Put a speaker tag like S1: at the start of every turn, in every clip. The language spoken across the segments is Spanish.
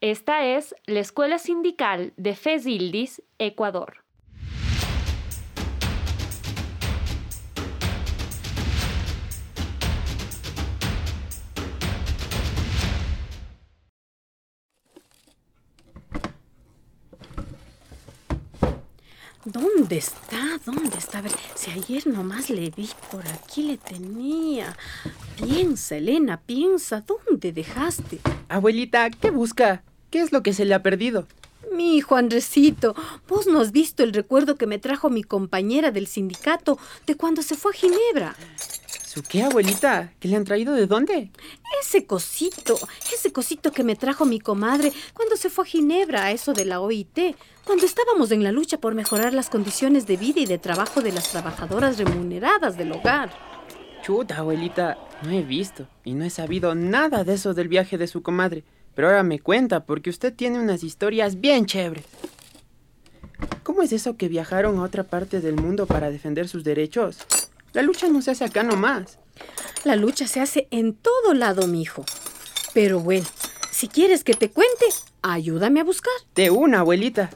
S1: Esta es la Escuela Sindical de FESILDIS, Ecuador.
S2: ¿Dónde está? ¿Dónde está? A ver, si ayer nomás le vi, por aquí le tenía. Piensa, Elena, piensa, ¿dónde dejaste?
S3: Abuelita, ¿qué busca? ¿Qué es lo que se le ha perdido?
S2: Mi hijo Andresito, vos no has visto el recuerdo que me trajo mi compañera del sindicato de cuando se fue a Ginebra.
S3: ¿Su qué, abuelita? ¿Qué le han traído de dónde?
S2: Ese cosito, ese cosito que me trajo mi comadre cuando se fue a Ginebra, a eso de la OIT, cuando estábamos en la lucha por mejorar las condiciones de vida y de trabajo de las trabajadoras remuneradas del hogar.
S3: Chuta, abuelita, no he visto y no he sabido nada de eso del viaje de su comadre. Pero ahora me cuenta, porque usted tiene unas historias bien chéveres. ¿Cómo es eso que viajaron a otra parte del mundo para defender sus derechos? La lucha no se hace acá nomás.
S2: La lucha se hace en todo lado, mijo. Pero bueno, si quieres que te cuente, ayúdame a buscar.
S3: De una, abuelita.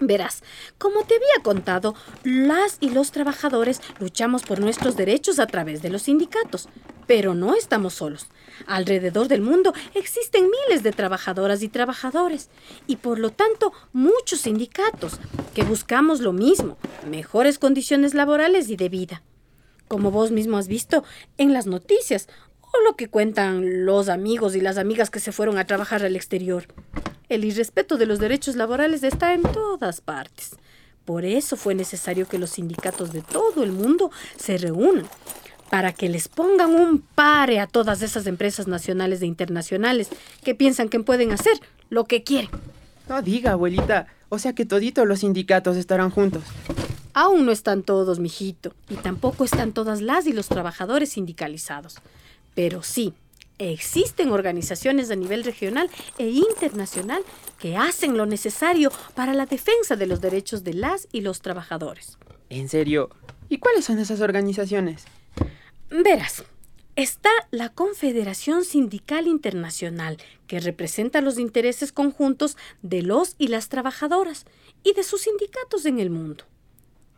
S2: Verás, como te había contado, las y los trabajadores luchamos por nuestros derechos a través de los sindicatos. Pero no estamos solos. Alrededor del mundo existen miles de trabajadoras y trabajadores, y por lo tanto muchos sindicatos que buscamos lo mismo, mejores condiciones laborales y de vida. Como vos mismo has visto en las noticias, o lo que cuentan los amigos y las amigas que se fueron a trabajar al exterior. El irrespeto de los derechos laborales está en todas partes. Por eso fue necesario que los sindicatos de todo el mundo se reúnan para que les pongan un pare a todas esas empresas nacionales e internacionales que piensan que pueden hacer lo que quieren.
S3: No diga, abuelita. O sea que toditos los sindicatos estarán juntos.
S2: Aún no están todos, mijito, y tampoco están todas las y los trabajadores sindicalizados. Pero sí, existen organizaciones a nivel regional e internacional que hacen lo necesario para la defensa de los derechos de las y los trabajadores.
S3: ¿En serio? ¿Y cuáles son esas organizaciones?
S2: Verás, está la Confederación Sindical Internacional, que representa los intereses conjuntos de los y las trabajadoras y de sus sindicatos en el mundo.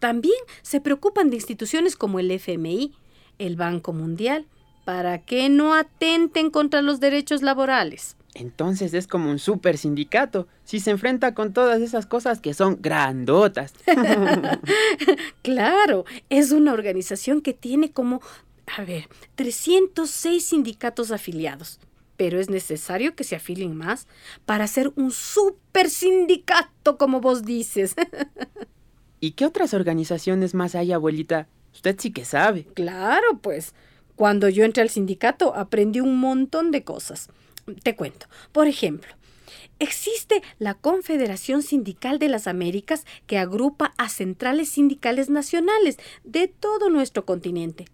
S2: También se preocupan de instituciones como el FMI, el Banco Mundial, para que no atenten contra los derechos laborales.
S3: Entonces es como un super sindicato, si se enfrenta con todas esas cosas que son grandotas.
S2: claro, es una organización que tiene como a ver, 306 sindicatos afiliados. Pero es necesario que se afilien más para ser un super sindicato, como vos dices.
S3: ¿Y qué otras organizaciones más hay, abuelita? Usted sí que sabe.
S2: Claro, pues. Cuando yo entré al sindicato aprendí un montón de cosas. Te cuento. Por ejemplo, Existe la Confederación Sindical de las Américas que agrupa a centrales sindicales nacionales de todo nuestro continente.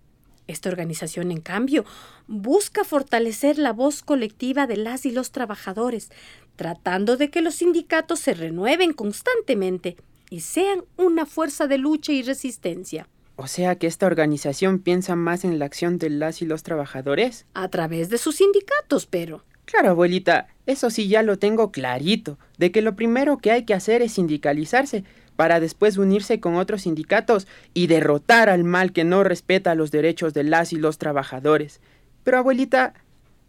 S2: Esta organización, en cambio, busca fortalecer la voz colectiva de las y los trabajadores, tratando de que los sindicatos se renueven constantemente y sean una fuerza de lucha y resistencia.
S3: O sea que esta organización piensa más en la acción de las y los trabajadores.
S2: A través de sus sindicatos, pero.
S3: Claro, abuelita, eso sí ya lo tengo clarito, de que lo primero que hay que hacer es sindicalizarse, para después unirse con otros sindicatos y derrotar al mal que no respeta los derechos de las y los trabajadores. Pero abuelita,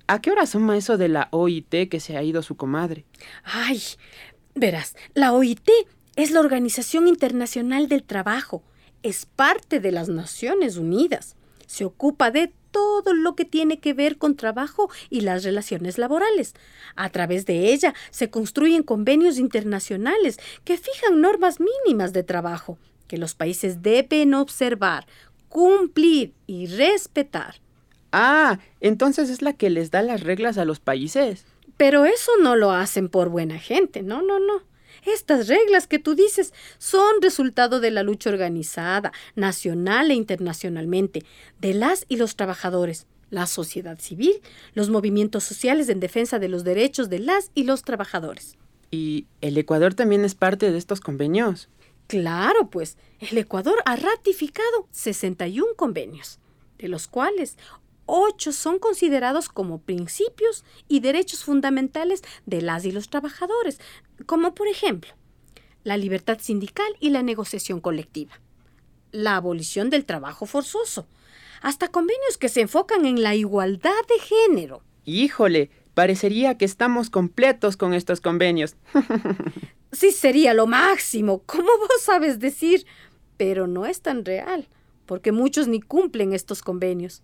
S3: ¿a qué hora suma eso de la OIT que se ha ido su comadre?
S2: Ay, verás, la OIT es la Organización Internacional del Trabajo, es parte de las Naciones Unidas, se ocupa de todo lo que tiene que ver con trabajo y las relaciones laborales. A través de ella se construyen convenios internacionales que fijan normas mínimas de trabajo que los países deben observar, cumplir y respetar.
S3: Ah, entonces es la que les da las reglas a los países.
S2: Pero eso no lo hacen por buena gente, no, no, no. Estas reglas que tú dices son resultado de la lucha organizada, nacional e internacionalmente, de las y los trabajadores, la sociedad civil, los movimientos sociales en defensa de los derechos de las y los trabajadores.
S3: ¿Y el Ecuador también es parte de estos convenios?
S2: Claro, pues el Ecuador ha ratificado 61 convenios, de los cuales ocho son considerados como principios y derechos fundamentales de las y los trabajadores, como por ejemplo la libertad sindical y la negociación colectiva, la abolición del trabajo forzoso, hasta convenios que se enfocan en la igualdad de género.
S3: Híjole, parecería que estamos completos con estos convenios.
S2: sí, sería lo máximo, como vos sabes decir, pero no es tan real, porque muchos ni cumplen estos convenios.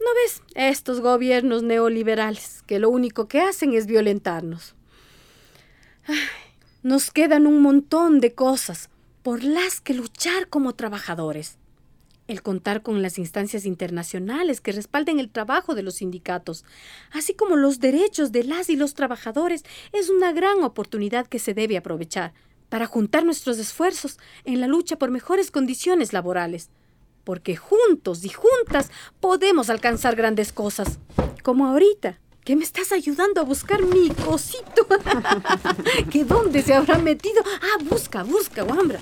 S2: ¿No ves? Estos gobiernos neoliberales, que lo único que hacen es violentarnos. nos quedan un montón de cosas por las que luchar como trabajadores. El contar con las instancias internacionales que respalden el trabajo de los sindicatos, así como los derechos de las y los trabajadores, es una gran oportunidad que se debe aprovechar para juntar nuestros esfuerzos en la lucha por mejores condiciones laborales porque juntos y juntas podemos alcanzar grandes cosas, como ahorita, que me estás ayudando a buscar mi cosito. ¿Que dónde se habrá metido? Ah, busca, busca, Wambra.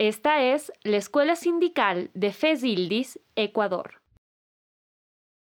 S1: Esta es la Escuela Sindical de Fezildis, Ecuador.